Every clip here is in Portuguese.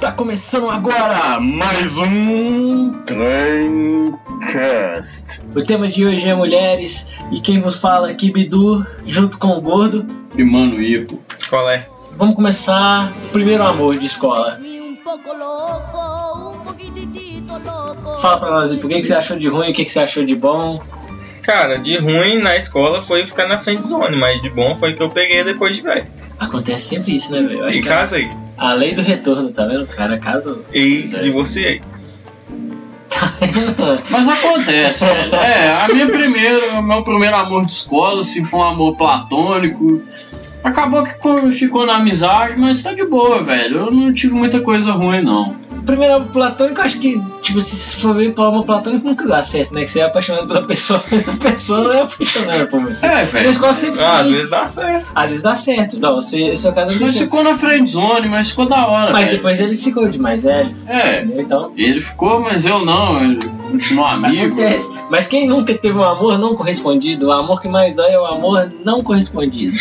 Tá começando agora mais um Tremcast. O tema de hoje é mulheres e quem vos fala aqui Bidu, junto com o Gordo e Mano Ipo. Qual é? Vamos começar primeiro amor de escola. Fala pra nós aí, por que, que você achou de ruim, o que, que você achou de bom? Cara, de ruim na escola foi ficar na frente zone, mas de bom foi que eu peguei depois de velho. Acontece sempre isso, né, velho? E. É a lei do retorno, tá vendo? O cara casa. E divorciei. Mas acontece, velho. É, a minha primeira, meu primeiro amor de escola, assim, foi um amor platônico. Acabou que ficou na amizade, mas tá de boa, velho. Eu não tive muita coisa ruim, não primeiro amor platônico, acho que, tipo, se for ver pro amor platônico, nunca dá certo, né? Que você é apaixonado pela pessoa, mas a pessoa não é apaixonada por você. É, velho. Na escola sempre ah, Às vezes dá certo. Às vezes dá certo. Não, você, seu caso não Mas ficou na friend zone, mas ficou da hora, Mas velho. depois ele ficou de mais velho. É. Entendeu? Então... Ele ficou, mas eu não. Ele continuou amigo. Acontece. Mas quem nunca teve um amor não correspondido? O amor que mais dói é o amor não correspondido.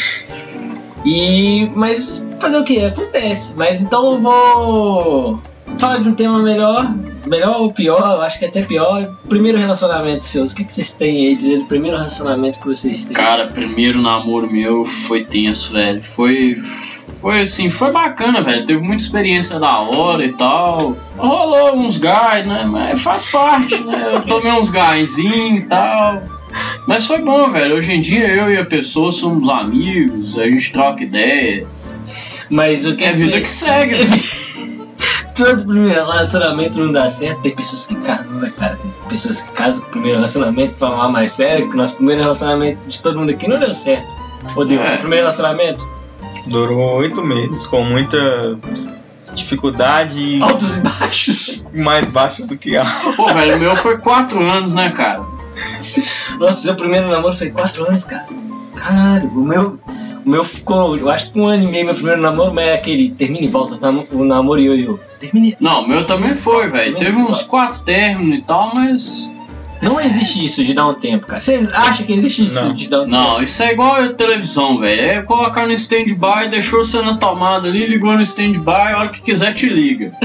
E. Mas fazer o que? Acontece. Mas então eu vou falar de um tema melhor, melhor ou pior, acho que até pior. Primeiro relacionamento seus, o que, que vocês têm aí dizer do primeiro relacionamento que vocês têm? Cara, primeiro namoro meu foi tenso, velho. Foi. Foi assim, foi bacana, velho. Teve muita experiência da hora e tal. Rolou uns gás, né? Mas faz parte, né? Eu tomei uns gásinhos e tal. Mas foi bom, velho. Hoje em dia eu e a pessoa somos amigos, a gente troca ideia. Mas o que é a vida que segue. todo primeiro relacionamento não dá certo. Tem pessoas que casam, né, cara? Tem pessoas que casam com o primeiro relacionamento pra falar mais sério, que nosso primeiro relacionamento de todo mundo aqui não deu certo. Deus, é. seu primeiro relacionamento? Durou oito meses, com muita dificuldade. Altos e baixos. Mais baixos do que altos. Pô, velho, o meu foi quatro anos, né, cara? Nossa, seu primeiro namoro foi quatro anos, cara. Caralho, o meu. O meu ficou, eu acho que um ano e meio meu primeiro namoro, mas é aquele termina e volta o namoro e eu, eu terminei. Não, o meu também foi, velho. Teve uns quatro términos e tal, mas. Não existe isso de dar um tempo, cara. Você acha que existe isso não. de dar um não, tempo? Não, isso é igual a televisão, velho. É colocar no stand-by, deixou você na tomada ali, ligou no stand-by, a hora que quiser te liga.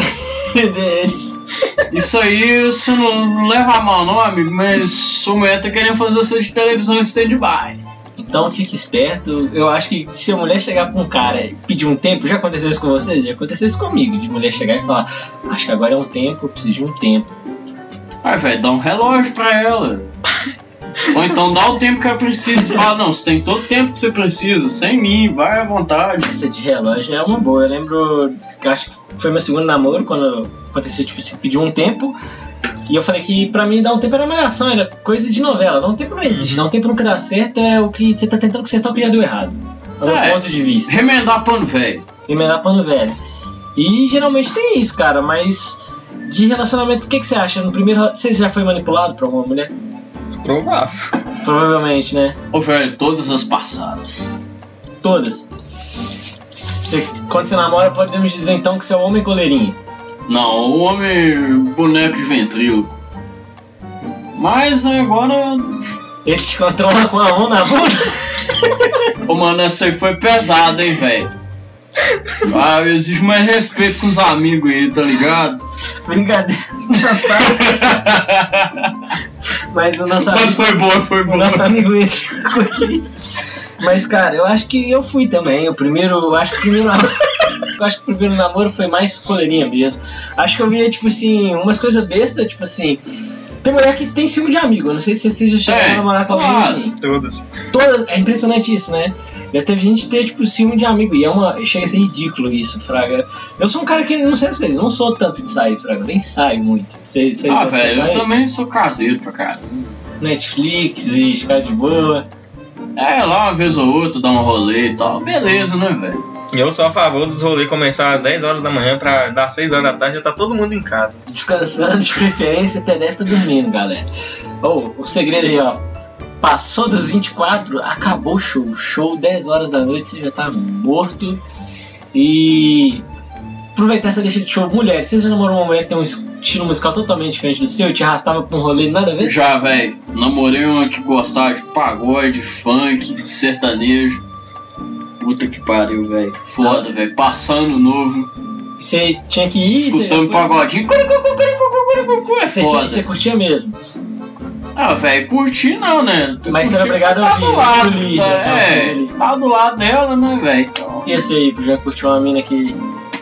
Isso aí você não leva a mal, não, amigo, mas sua mulher tá querendo fazer você de televisão em stand-by. Então fique esperto. Eu acho que se a mulher chegar pra um cara e pedir um tempo, já aconteceu isso com vocês? Já aconteceu isso comigo, de mulher chegar e falar, acho que agora é um tempo, eu preciso de um tempo. Ai, velho, dá um relógio pra ela. Ou então dá o tempo que ela precisa. Fala, não, você tem todo o tempo que você precisa, sem mim, vai à vontade. Essa de relógio é uma boa. Eu lembro que acho que foi meu segundo namoro, quando aconteceu, tipo, você pediu um tempo. E eu falei que pra mim dar um tempo era malhação, era coisa de novela. Dar um tempo não existe. Dar um tempo nunca dá certo é o que você tá tentando consertar o que já deu errado. É é, ponto de vista. Remendar pano velho. Remendar pano velho. E geralmente tem isso, cara, mas de relacionamento, o que, que você acha? No primeiro. Você já foi manipulado por alguma mulher? Provável. Provavelmente, né? Ô, velho, todas as passadas. Todas. Você, quando você namora, podemos dizer então que você é o homem coleirinho. Não, o homem boneco de ventrilo. Mas agora. Ele te controla com a mão na bunda? Ô, mano, essa aí foi pesada, hein, velho. Ah, existe mais respeito com os amigos aí, tá ligado? Brincadeira. Mas o nosso Mas amigo, foi boa, foi boa. O nosso amigo entrou aqui. Mas, cara, eu acho que eu fui também. O primeiro, eu acho que o primeiro eu acho que o primeiro namoro foi mais coleirinha mesmo. Acho que eu via, tipo assim, umas coisas bestas, tipo assim. Tem mulher que tem ciúme de amigo. Não sei se vocês já chegaram é, a namorar com alguém assim. Todas. Todas. É impressionante isso, né? Já teve gente ter, tipo, ciúme de amigo. E é uma. Chega a ser ridículo isso, Fraga. Eu sou um cara que, não sei vocês, não sou tanto de sair, Fraga. Nem saio muito. Vocês, vocês ah, velho, eu também sou caseiro pra cara. Netflix e ficar de boa. É, lá uma vez ou outra, dar um rolê e tal. Beleza, né, velho? Eu sou a favor dos rolês começar às 10 horas da manhã pra dar 6 horas da tarde já tá todo mundo em casa. Descansando, de preferência, até 10 tá dormindo, galera. Oh, o segredo aí, ó. Passou dos 24, acabou o show. Show 10 horas da noite, você já tá morto. E aproveitar essa deixa de show. Mulheres, você já namorou uma mulher que tem um estilo musical totalmente diferente do seu e te arrastava pra um rolê nada a ver? Já, velho. Namorei uma que gostava de pagode, funk, sertanejo. Puta que pariu, velho. Foda, velho. Passando novo. Você tinha que ir, Escutando foi- pagodinho. É você, tinha- foda. você curtia mesmo. Ah, velho, curti não, né? Tu Mas você era obrigado a tá ouvir, do lado, tu liga, né? tá, É, tu liga. tá do lado dela, né, velho? Então, E esse aí, já curtiu uma mina que.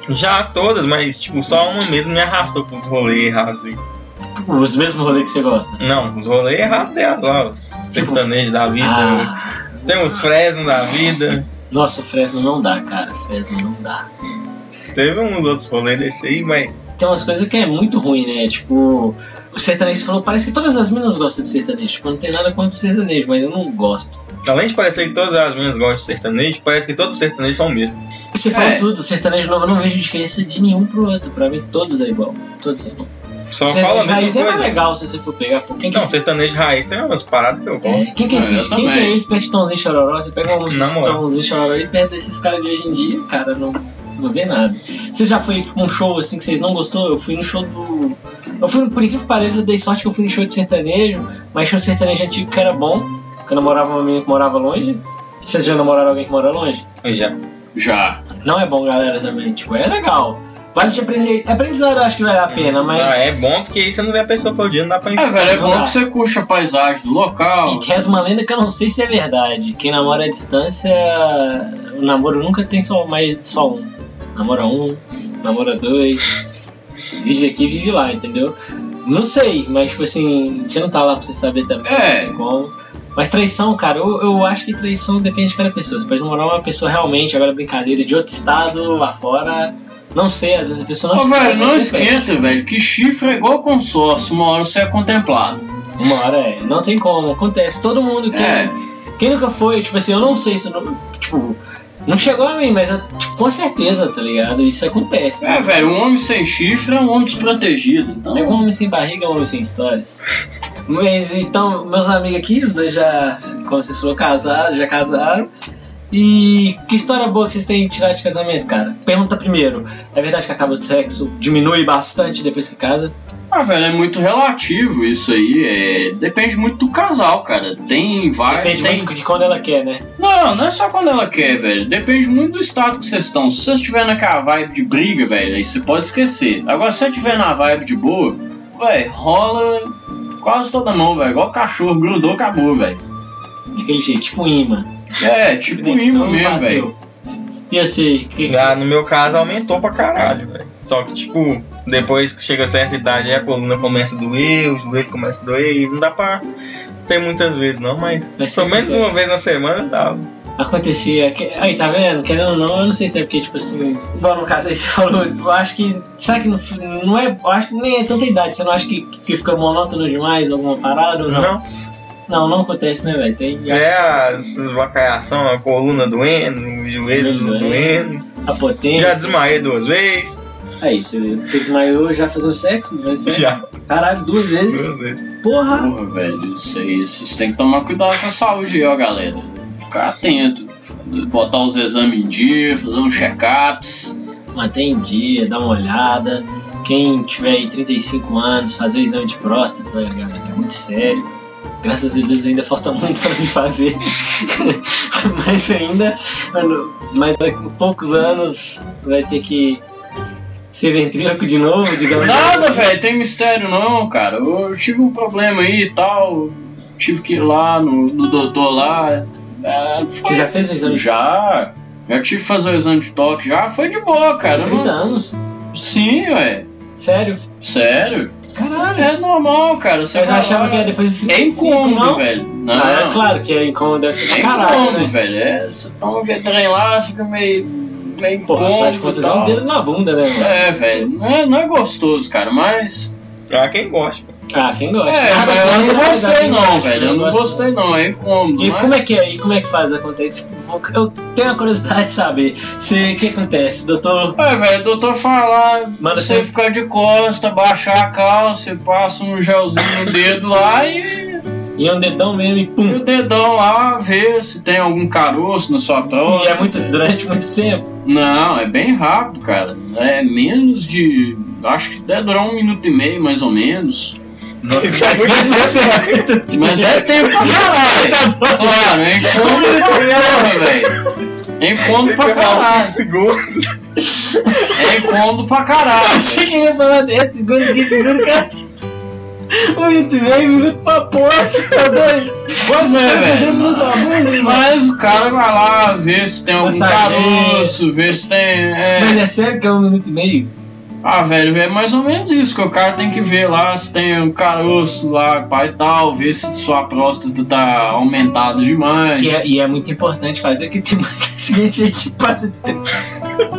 Já todas, mas tipo, só uma mesmo me arrastou pros rolês errados aí. Os mesmos rolês que você gosta. Não, os rolês errados delas lá, os sertanejos da vida. Ah, Tem os Fresno da vida. Nossa, o Fresno não dá, cara. Fresno não dá. Teve uns outros rolês desse aí, mas. Tem umas coisas que é muito ruim, né? Tipo, o sertanejo falou, parece que todas as minas gostam de sertanejo. Tipo, não tem nada contra o sertanejo, mas eu não gosto. Além de parecer que todas as meninas gostam de sertanejo, parece que todos os sertanejos são o mesmo. E você falou É. tudo, o sertanejo novo eu não vejo diferença de nenhum pro outro. Pra mim, todos é igual. Todos é igual. Só o fala a sertanejo mesma raiz é mais coisa. legal se você for pegar. Quem que Não, sertanejo raiz tem umas paradas que eu É, gosto. quem que Ah, existe? Quem que também. é esse Petitãozinho Chororó? Você pega um. Petitãozinho Chororó e perto desses caras de hoje em dia, cara, não, não vê nada. Você já foi com um show assim que vocês não gostou? Eu fui no show do. Eu fui, por incrível que pareça, eu dei sorte que eu fui no show de sertanejo, mas show de sertanejo antigo que era bom, que eu namorava uma menina que morava longe. Vocês já namoraram alguém que mora longe? Eu já. já. Não é bom, galera, também. Tipo, é legal. Vale te aprender. Aprendizado eu acho que vale a pena, mas. Ah, é bom porque aí você não vê a pessoa todo dia, não dá pra É, velho, é bom que você curte a paisagem do local. E reza uma lenda que eu não sei se é verdade. Quem namora à distância, o namoro nunca tem só mais só um. Namora um, namora dois. Vive aqui, vive lá, entendeu? Não sei, mas tipo assim, você não tá lá pra você saber também É. como. Mas traição, cara, eu, eu acho que traição depende de cada pessoa. Você pode namorar uma pessoa realmente, agora brincadeira, de outro estado, lá fora. Não sei, às vezes a pessoa não Ô, velho, não esquenta, velho, que chifre é igual consórcio, uma hora você é contemplado. Uma hora é, não tem como, acontece. Todo mundo que. É, Quem nunca foi, tipo assim, eu não sei se. Não, tipo, não chegou a mim, mas tipo, com certeza, tá ligado? Isso acontece. é, velho, um homem sem chifre é um homem desprotegido. Então, É um homem sem barriga, é um homem sem histórias. Mas então, meus amigos aqui, os dois já, como vocês falaram, casaram, já casaram. E que história boa que vocês têm de tirar de casamento, cara? Pergunta primeiro: é verdade que acaba de sexo diminui bastante depois que casa? ah, velho, é muito relativo isso aí. É, depende muito do casal, cara. Tem vários. Depende Tem... muito de quando ela quer, né? Não, não é só quando ela quer, velho. Depende muito do estado que vocês estão. Se você estiver naquela vibe de briga, velho, aí você pode esquecer. Agora, se você estiver na vibe de boa, velho, rola quase toda mão, velho. Igual cachorro, grudou, acabou, velho. Daquele jeito, tipo imã. É, tipo imã Então, mesmo, bateu. velho. E assim, que, que Ah, no meu caso aumentou pra caralho, velho. Só que, tipo, depois que chega a certa idade, aí a coluna começa a doer, o joelho começa a doer, e não dá pra ter muitas vezes não, mas Mas pelo menos acontece. uma vez na semana dá. acontecia. Aí, tá vendo? Querendo ou não, eu não sei se é porque, tipo assim. Bom, no caso aí você falou, eu acho que. Será que não, não é. Eu acho que nem é tanta idade. Você não acha que, que fica monótono demais alguma parada ou não? Não. Não, não acontece, né, velho? Tem É as vacaiação, a coluna doendo, o joelho Joelho doendo. a potência. Já desmaiei duas vezes. Aí, você, você desmaiou já fazendo sexo? Não é Já. Caralho, duas vezes. Duas vezes. Porra! Porra, velho, isso aí, vocês têm que tomar cuidado com a saúde aí, ó, galera. Ficar atento. Botar os exames em dia, fazer uns check-ups. Mantém em dia, dá uma olhada. Quem tiver aí 35 anos, fazer o exame de próstata, galera, é muito sério. Graças a Deus ainda falta muito pra me fazer. mas ainda, mas daqui a poucos anos vai ter que ser ventríloco de novo, digamos Nada, assim. velho, tem mistério não, cara. Eu tive um problema aí e tal. Tive que ir lá no, no doutor lá. É, Você já fez o exame Já. Já tive que fazer o exame de toque, já foi de boa, cara. Eu 30 não- anos? Sim, ué. Sério? Sério. É normal, cara. Você eu achava que era depois de É 55, incômodo, não? velho. Não, Ah, é claro que é incômodo, deve ser É pra caralho, incômodo, né? velho. É, você toma aquele trem lá, fica meio, meio Porra, afinal de contas é um dedo na bunda, né, mano? É, velho. Não é, não é gostoso, cara, mas. Ah, quem gosta. Ah, quem gosta? É, Nada mas eu contra, não gostei não, velho. Eu não gostei não, é incômodo. E mas- como é que é? E como é que faz acontece? Eu tenho a curiosidade de saber. Se, o que acontece? Doutor, É, velho, o doutor fala, Manda você você- ficar de costa, baixar a calça, você passa um gelzinho no dedo lá e, e é um dedão mesmo e e pum. o dedão lá, vê se tem algum caroço na sua próstata. E é muito durante muito tempo. Não, é bem rápido, cara. É menos de. Acho que deve durar um minuto e meio, mais ou menos. Isso é Mas muito mesmo assim, é Mas é tempo pra caralho. Claro, é incômodo pra caralho, velho. É incômodo pra caralho. 5 segundos. É incômodo pra Eu caralho. achei que ele ia falar 10 segundos, 15 segundos, cara. Um minuto e meio, um minuto pra poça, tá doido? Pois é, Tá velho. Mas o cara vai lá ver se tem algum caroço, ver se tem. é, Mas é sério que é um minuto e meio? Ah, velho, é mais ou menos isso, que o cara tem que ver lá se tem um caroço lá, pai e tal, ver se sua próstata tá aumentada demais. Que é- e é muito importante fazer que tem muita gente aí que passa de tempo.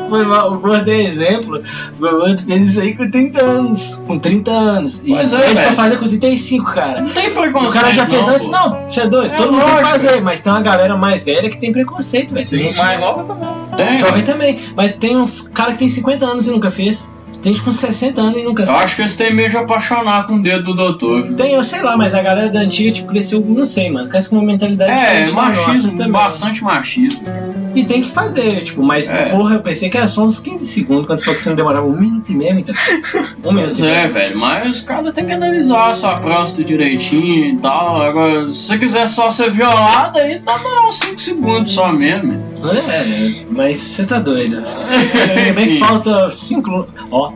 Foi mal, o Gordo é exemplo. O Gordo fez isso aí com 30 anos. Com 30 anos. E Pois é, a gente vai velho. fazer com 35, cara. Não tem O preconceito. cara já fez não, antes, pô. não, você é doido, É todo mundo tem que lógico. fazer, mas tem uma galera mais velha que tem preconceito, velho. Sim, mais nova também. Tem. jovem também, mas tem uns caras que tem 50 anos e nunca fez. Tem gente com 60 anos e nunca Eu acho que eles têm medo de apaixonar com o dedo do doutor. viu? Tem, eu sei lá, mas a galera da antiga, tipo, cresceu, não sei, mano, cresce com uma mentalidade É, machismo, também. bastante machismo. E tem que fazer, tipo, mas É. porra, eu pensei que era só uns 15 segundos, quando você falou que você não demorava um minuto e meio, então. Um minuto Pois é, velho, mas o cara tem que analisar a sua próstata direitinho e tal. Agora, se você quiser só ser violado, aí dá durar uns 5 segundos só mesmo. É, mas você tá doido. Ainda bem que falta 5. Ó,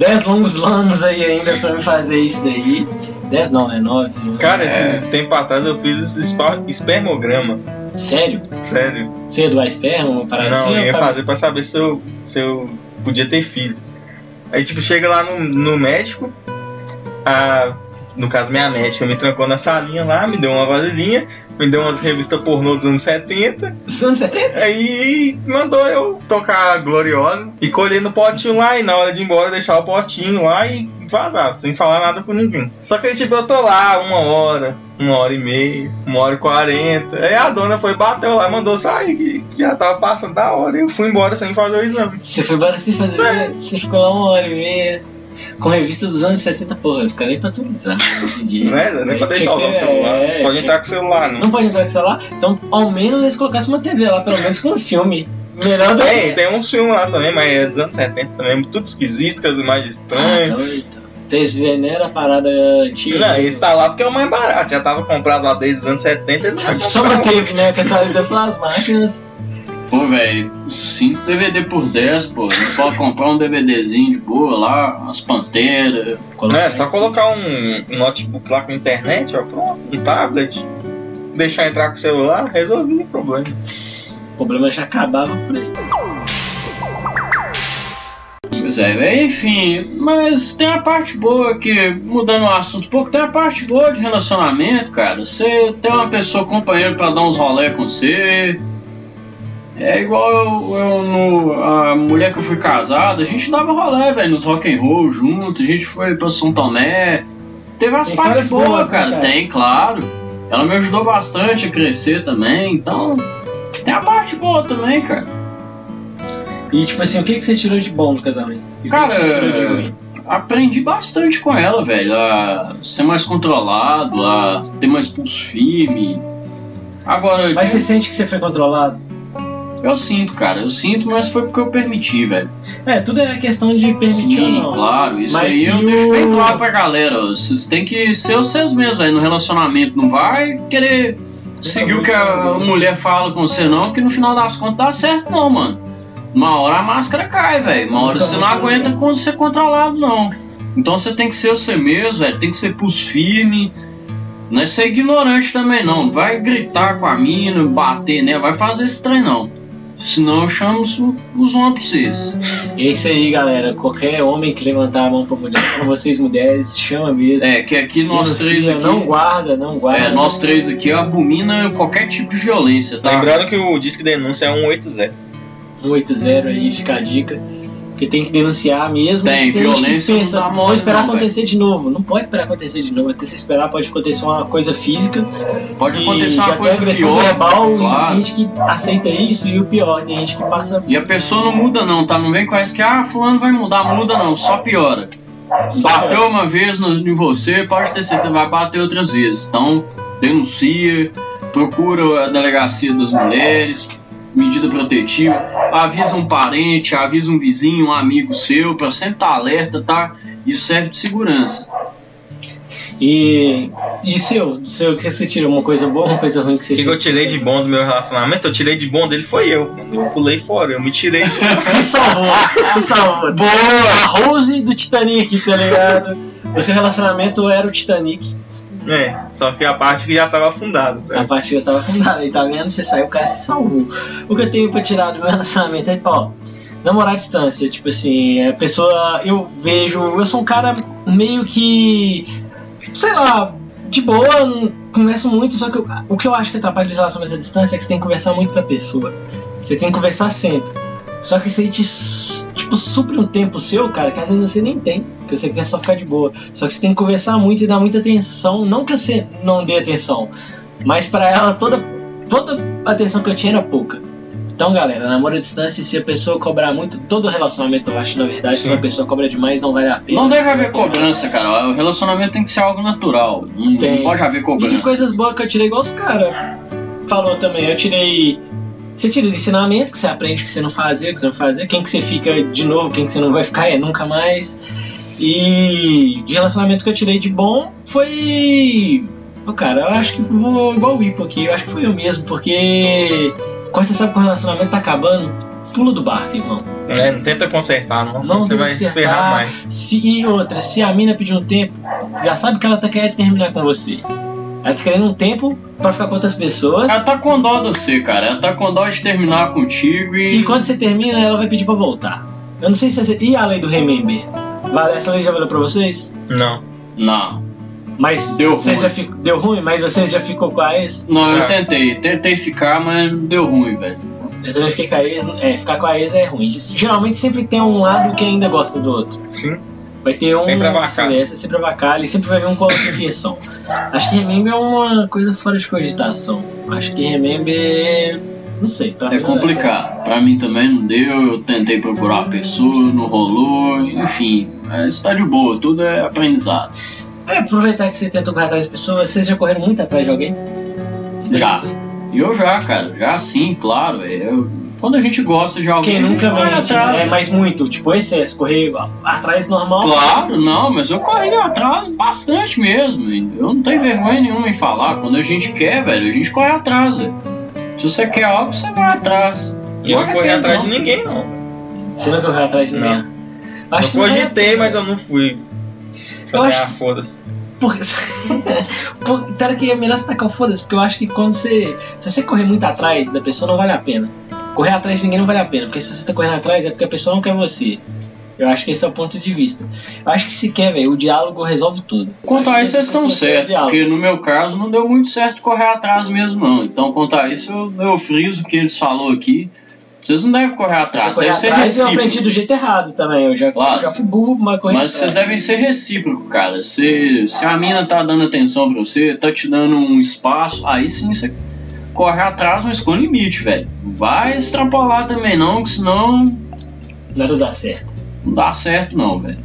10 longos anos aí ainda pra me fazer isso daí. 10 não, né? 9. Cara, É. esses tempo atrás eu fiz esse espermograma. Sério? Sério. Você é doar esperma, uma parada Não, assim? eu ia para- fazer pra saber se eu, se eu podia ter filho. Aí, tipo, chega lá no, no médico, a, no caso, minha médica me trancou na salinha lá, me deu uma vasilhinha, me deu umas revistas pornô dos anos 70, Dos anos 70? aí mandou eu tocar Gloriosa e colher no potinho lá, e na hora de ir embora deixar o potinho lá e vazar, sem falar nada com ninguém. Só que, tipo, eu tô lá uma hora, uma hora e meia, uma hora e quarenta. Aí a dona foi, bateu lá, mandou sair, que já tava passando da hora. E eu fui embora sem fazer o exame. Você foi embora sem fazer. É. Você ficou lá uma hora e meia. Com revista dos anos 70, porra, os caras nem pra atualizar hoje em dia. Né? Nem pra deixar que usar o ter- celular. é, Pode entrar com o celular, não. Não pode entrar com o celular, então ao menos eles colocassem uma TV lá, pelo menos com um filme. Melhor do Tem, tem uns filmes lá também, mas é dos anos 70 também, tudo esquisito, com as imagens Ah, estranhas. então, então. Vocês a parada antiga. Não, né? esse tá lá porque é o mais barato, já tava comprado lá desde os anos 70, eles já Só manteve, né? Que atualiza só as máquinas. Pô, velho, 5 DVD por 10, pô. Não pode comprar um DVDzinho de boa lá, umas panteras. É, só colocar um, um notebook lá com internet, ó, pronto, um tablet, deixar entrar com o celular, resolvi o problema. O problema já acabava por aí. Pois é, velho, enfim, mas tem a parte boa que, mudando o assunto um pouco, tem a parte boa de relacionamento, cara. Você tem uma pessoa companheira pra dar uns rolé com você. É igual eu, eu no, a mulher que eu fui casado, a gente dava rolé, velho, nos rock and roll junto, a gente foi pra São Tomé. Teve as Tem partes boas, boas, né, cara. cara? Tem, claro. Ela me ajudou bastante a crescer também, então tem a parte boa também, cara. E tipo assim, o que, que você tirou de bom no casamento? Cara, aprendi bastante com ela, velho. A ser mais controlado, a ter mais pulso firme. Agora, Mas você sente que você foi controlado? Eu sinto, cara, eu sinto, mas foi porque eu permiti, velho. É, tudo é questão de permitir Sim, não. claro. Isso Mas aí eu e deixo o- bem claro pra galera. Vocês têm que ser vocês mesmos, velho, no relacionamento. Não vai querer seguir o que a mulher fala com você, não, que no final das contas dá certo, não, mano. Uma hora a máscara cai, velho. Uma hora você não aguenta quando ser controlado, não. Então você tem que ser você mesmo, velho. Tem que ser pulso firme. Não é ser ignorante também, não. Não vai gritar com a mina, bater, né? Vai fazer esse trem, não. Senão eu chamo os, homens pra vocês. É isso aí, galera. Qualquer homem que levantar a mão pra mulher, pra vocês mulheres, chama mesmo. É, que aqui nós três aqui. Não guarda, não guarda. É, nós três aqui abomina qualquer tipo de violência, tá? Lembrando que o Disque Denúncia é 180. 180 aí, fica a dica. Porque tem que denunciar mesmo. Tem, gente que violência não pensa, mole esperar não, acontecer de novo. Não pode esperar acontecer de novo. Até se esperar pode acontecer uma coisa física. Pode acontecer uma tem coisa agressão pior. verbal e claro. tem gente que aceita isso e o pior, tem gente que passa. E a pessoa não muda não, tá? Não vem com essa que, ah, fulano vai mudar, muda não, só piora. Bateu uma vez no, em você, pode ter certeza, vai bater outras vezes. Então, denuncia, procura a delegacia das mulheres, medida protetiva, avisa um parente, avisa um vizinho, um amigo seu, pra sempre estar alerta, tá? Isso serve de segurança. E de seu, seu que você tira uma coisa boa, uma coisa ruim que você O que, que eu tirei de bom do meu relacionamento? Eu tirei de bom dele foi eu. Eu pulei fora, eu me tirei. Se salvou, se salvou. Boa! A Rose do Titanic, tá ligado? O seu relacionamento era o Titanic. É, só que a parte que já tava afundado. A parte que eu tava afundada aí, tá vendo? Você saiu, o cara se salvou. O que eu tenho pra tirar do meu relacionamento é, ó, namorar à distância. Tipo assim, a pessoa, eu vejo, eu sou um cara meio que, sei lá, de boa, não converso muito, só que eu- o que eu acho que atrapalha o relacionamento à distância é que você tem que conversar muito com a pessoa. Você tem que conversar sempre. Só que isso aí te, tipo, supre um tempo seu, cara, que às vezes você nem tem. Que você quer só ficar de boa. Só que você tem que conversar muito e dar muita atenção. Não que você não dê atenção, mas pra ela toda, toda a atenção que eu tinha era pouca. Então, galera, namoro à distância, se a pessoa cobrar muito, todo relacionamento, eu acho, na verdade, se Sim. uma pessoa cobra demais, não vale a pena. Não deve haver cobrança, cara. O relacionamento tem que ser algo natural. Não, não pode haver E cobrança. de coisas boas que eu tirei igual os caras. Falou também, eu tirei. Você tira os ensinamentos que você aprende que você não fazia, que você não fazia, quem que você fica de novo, quem que você não vai ficar é nunca mais. E de relacionamento que eu tirei de bom foi. Ô, cara, eu acho que vou igual o Ipo aqui, eu acho que foi eu mesmo, porque quando você sabe que o relacionamento tá acabando, pula do barco, irmão. É, não tenta consertar, não, senão Não você vai se ferrar mais. Se, e outra, se a mina pedir um tempo, já sabe que ela tá querendo terminar com você. Ela tá querendo um tempo pra ficar com outras pessoas. Ela tá com dó de você, cara. Ela tá com dó de terminar contigo e. E quando você termina, ela vai pedir pra voltar. Eu não sei se você. E a lei do Remember? Vale, essa lei já valeu pra vocês? Não. Não. Mas Deu você ruim. já fico- deu ruim, mas você já ficou com a ex? Não, eu tentei. Tentei ficar, mas deu ruim, velho. Eu também fiquei com a ex. É, ficar com a ex é ruim. Geralmente sempre tem um lado que ainda gosta do outro. Sim. Vai ter um. Sempre avacalha. É, sempre avacalha e sempre vai vir um a outra intenção. Acho que Remember é uma coisa fora de cogitação. Acho que Remember. Não sei, pra É mim certo. complicado. Pra mim também não deu. Eu tentei procurar a pessoa, não rolou. Enfim, mas tá de boa. Tudo é aprendizado. É, aproveitar que você tentou correr atrás das pessoas, vocês já correram muito atrás de alguém? Já. E eu já, cara. Já sim, claro. Eu, quando a gente gosta de alguém, Quem nunca vai mente, atrás. é mais muito, tipo excesso, correr atrás normal. Claro, não, mas eu corri atrás bastante mesmo. Eu não tenho vergonha nenhuma em falar. Quando a gente quer, velho, a gente corre atrás, velho. Se você quer algo, você vai atrás. Eu não corri atrás não. de ninguém, não. Você nunca correu atrás de ninguém? Não. Acho eu não a cogitei, mas eu não fui. Eu Falei, acho- ah, foda-se. Porque... Por- que é melhor você tacar o foda-se, porque eu acho que quando você. Se você correr muito atrás da pessoa, não vale a pena. Correr atrás de ninguém não vale a pena, porque se você tá correndo atrás é porque a pessoa não quer você. Eu acho que esse é o ponto de vista. Eu acho que se quer, velho, o diálogo resolve tudo. Quanto a isso, vocês estão certos, porque no meu caso não deu muito certo correr atrás mesmo, não. Então, quanto a isso, eu, eu friso o que eles falou aqui. Vocês não devem correr atrás, correr deve ser atrás, eu aprendi recíproco. do jeito errado também. Eu já, Claro. já fui burro, mas corri Mas vocês atrás. devem ser recíproco, cara. Se, se a mina tá dando atenção pra você, tá te dando um espaço, aí sim você corre atrás, mas com limite, velho. Não vai extrapolar também não, que senão Nada dá certo. não dá certo não, velho.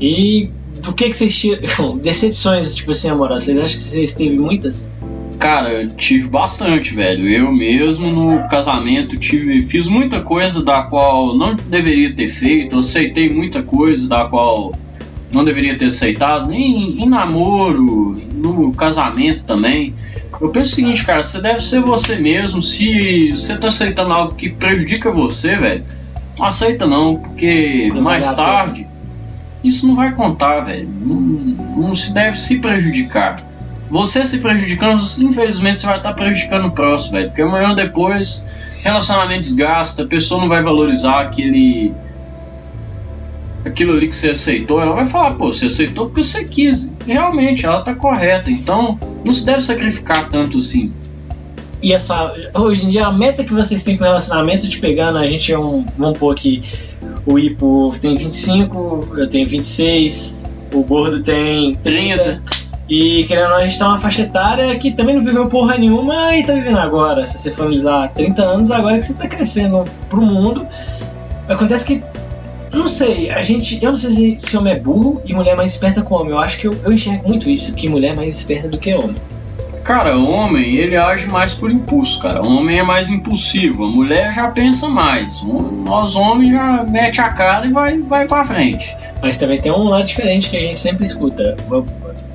E do que, que vocês tiram? Decepções, tipo assim, amorosas. Vocês acham que vocês teve muitas? Cara, eu tive bastante, velho. Eu mesmo no casamento tive, fiz muita coisa da qual não deveria ter feito, aceitei muita coisa da qual não deveria ter aceitado, em namoro, no casamento também. Eu penso o seguinte, cara, você deve ser você mesmo. Se você tá aceitando algo que prejudica você, velho, não aceita não, porque Não mais tarde isso não vai contar, velho. Não, não se deve se prejudicar. Você se prejudicando, infelizmente você vai estar prejudicando o próximo, velho. Porque amanhã ou depois, relacionamento desgasta, a pessoa não vai valorizar aquele. Aquilo ali que você aceitou. Ela vai falar, pô, você aceitou porque você quis. Realmente, ela tá correta. Então, não se deve sacrificar tanto assim. E essa. Hoje em dia, a meta que vocês têm com o relacionamento de pegando, a gente é um. Vamos pôr aqui. O Ipo tem 25, eu tenho 26, o Gordo tem 30. E querendo ou não, a gente tá uma faixa etária que também não viveu porra nenhuma e tá vivendo agora. Se você for analisar 30 anos, agora que você tá crescendo pro mundo. Acontece que. Não sei, a gente. Eu não sei se, se homem é burro e mulher é mais esperta que homem. Eu acho que eu, eu enxergo muito isso, que mulher é mais esperta do que homem. Cara, o homem, ele age mais por impulso, cara. O homem é mais impulsivo, a mulher já pensa mais. Nós homens já mete a cara e vai, vai pra frente. Mas também tem um lado diferente que a gente sempre escuta.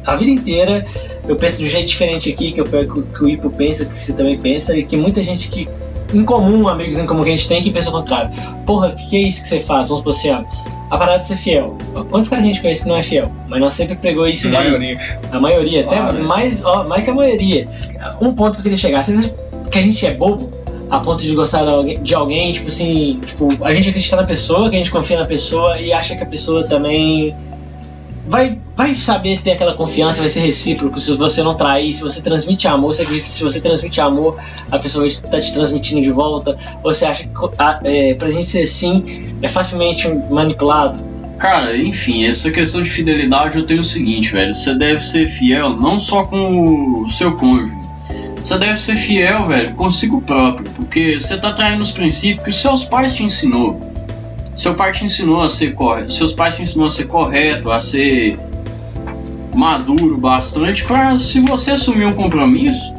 a vida inteira eu penso de um jeito diferente aqui, que, eu, que o Ipo pensa, que você também pensa, e que muita gente que. Em comum, amigos em comum que a gente tem, que pensa o contrário. Porra, o que, é isso que você faz? Vamos por assim, ó. A parada de ser fiel. Quantos caras a gente conhece que não é fiel? Mas nós sempre pregou isso A daí. maioria. A maioria, até mais, ó, mais que a maioria. Um ponto que eu queria chegar, vocês que a gente é bobo a ponto de gostar de alguém, tipo assim, tipo, a gente acredita na pessoa, que a gente confia na pessoa e acha que a pessoa também vai, vai saber ter aquela confiança, vai ser recíproco se você não trair, se você transmite amor, você acredita que se você transmite amor, a pessoa estar te transmitindo de volta, você acha que a, é, pra gente ser assim é facilmente manipulado? Cara, enfim, essa questão de fidelidade eu tenho o seguinte, velho. Você deve ser fiel não só com o seu cônjuge. Você deve ser fiel, velho, consigo próprio. Porque você tá traindo os princípios que os seus pais te ensinou. Seu pai te ensinou a ser correto. Seus pais te ensinou a ser correto, a ser maduro bastante pra se você assumir um compromisso,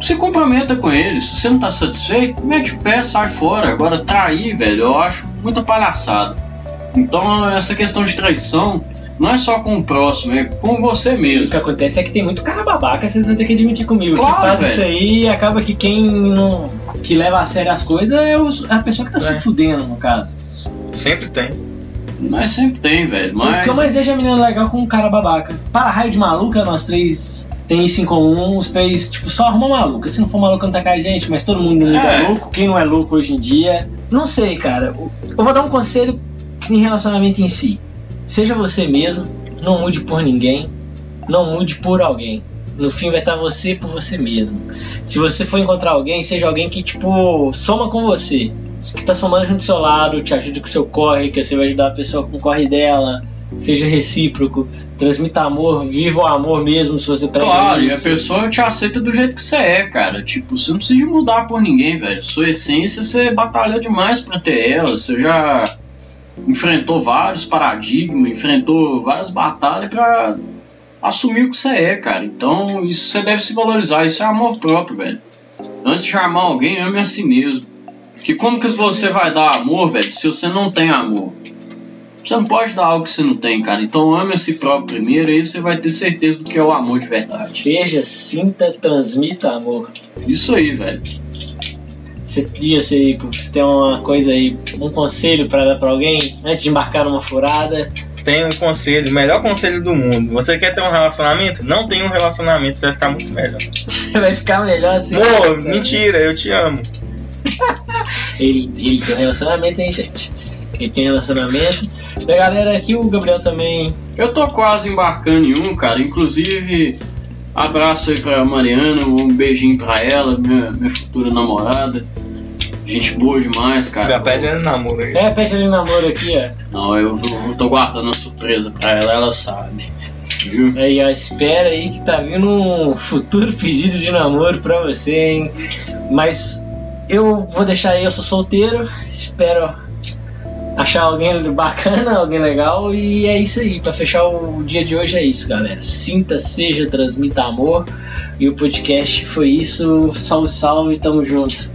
se comprometa com eles. Se você não tá satisfeito, mete o pé, sai fora. Agora trair, velho, eu acho muita palhaçada. Então essa questão de traição não é só com o próximo, é com você O mesmo. que acontece é que tem muito cara babaca, vocês vão ter que admitir comigo. Claro, que faz velho. isso aí e acaba que quem não. que leva a sério as coisas é a pessoa que tá É. se fudendo, no caso. Sempre tem. Mas sempre tem, velho. O que eu Mas mais vejo é menina legal com um cara babaca. Para raio de maluca, nós três tem isso em comum, os três, tipo, só arruma maluca. Se não for maluca, não tá com a gente, mas todo mundo é. É. louco. Quem não é louco hoje em dia. Não sei, cara. Eu vou dar um conselho em relacionamento em si. Seja você mesmo, não mude por ninguém, não mude por alguém. No fim vai estar você por você mesmo. Se você for encontrar alguém, seja alguém que, tipo, soma com você. Que tá somando junto do seu lado, te ajuda com seu corre, que você vai ajudar a pessoa com o corre dela. Seja recíproco, transmita amor, viva o amor mesmo se você prega Claro, e a isso. pessoa te aceita do jeito que você é, cara. Tipo, você não precisa mudar por ninguém, velho. Sua essência, você batalhou demais pra ter ela. Você já enfrentou vários paradigmas, enfrentou várias batalhas pra assumir o que você é, cara. Então, isso você deve se valorizar. Isso é amor próprio, velho. Antes de amar alguém, ame a si mesmo. Que como que você vai dar amor, velho, se você não tem amor? Você não pode dar algo que você não tem, cara. Então ame a si próprio primeiro, aí você vai ter certeza do que é o amor de verdade. Seja, sinta, transmita amor. Isso aí, velho. Você ia ser, você tem uma coisa aí, um conselho pra dar pra alguém antes de embarcar numa furada. Tem um conselho, o melhor conselho do mundo. Você quer ter um relacionamento? Não tem um relacionamento, você vai ficar muito melhor. Você vai ficar melhor assim. Amor, mentira, eu te amo. Ele, ele tem um relacionamento, hein, gente? Ele tem um relacionamento. Da galera aqui, o Gabriel também. Eu tô quase embarcando em um, cara. Inclusive, abraço aí pra Mariana, um beijinho pra ela, minha, minha futura namorada. Gente boa demais, cara. pede namoro aí. É, pede de namoro aqui, ó. Não, eu, eu tô guardando uma surpresa pra ela, ela sabe. Viu? Aí, ó, espera aí que tá vindo um futuro pedido de namoro pra você, hein? Mas eu vou deixar aí, eu sou solteiro, espero achar alguém bacana, alguém legal, e é isso aí. Pra fechar o dia de hoje é isso, galera. Sinta, seja, transmita amor. E o podcast foi isso. Salve, salve, tamo junto.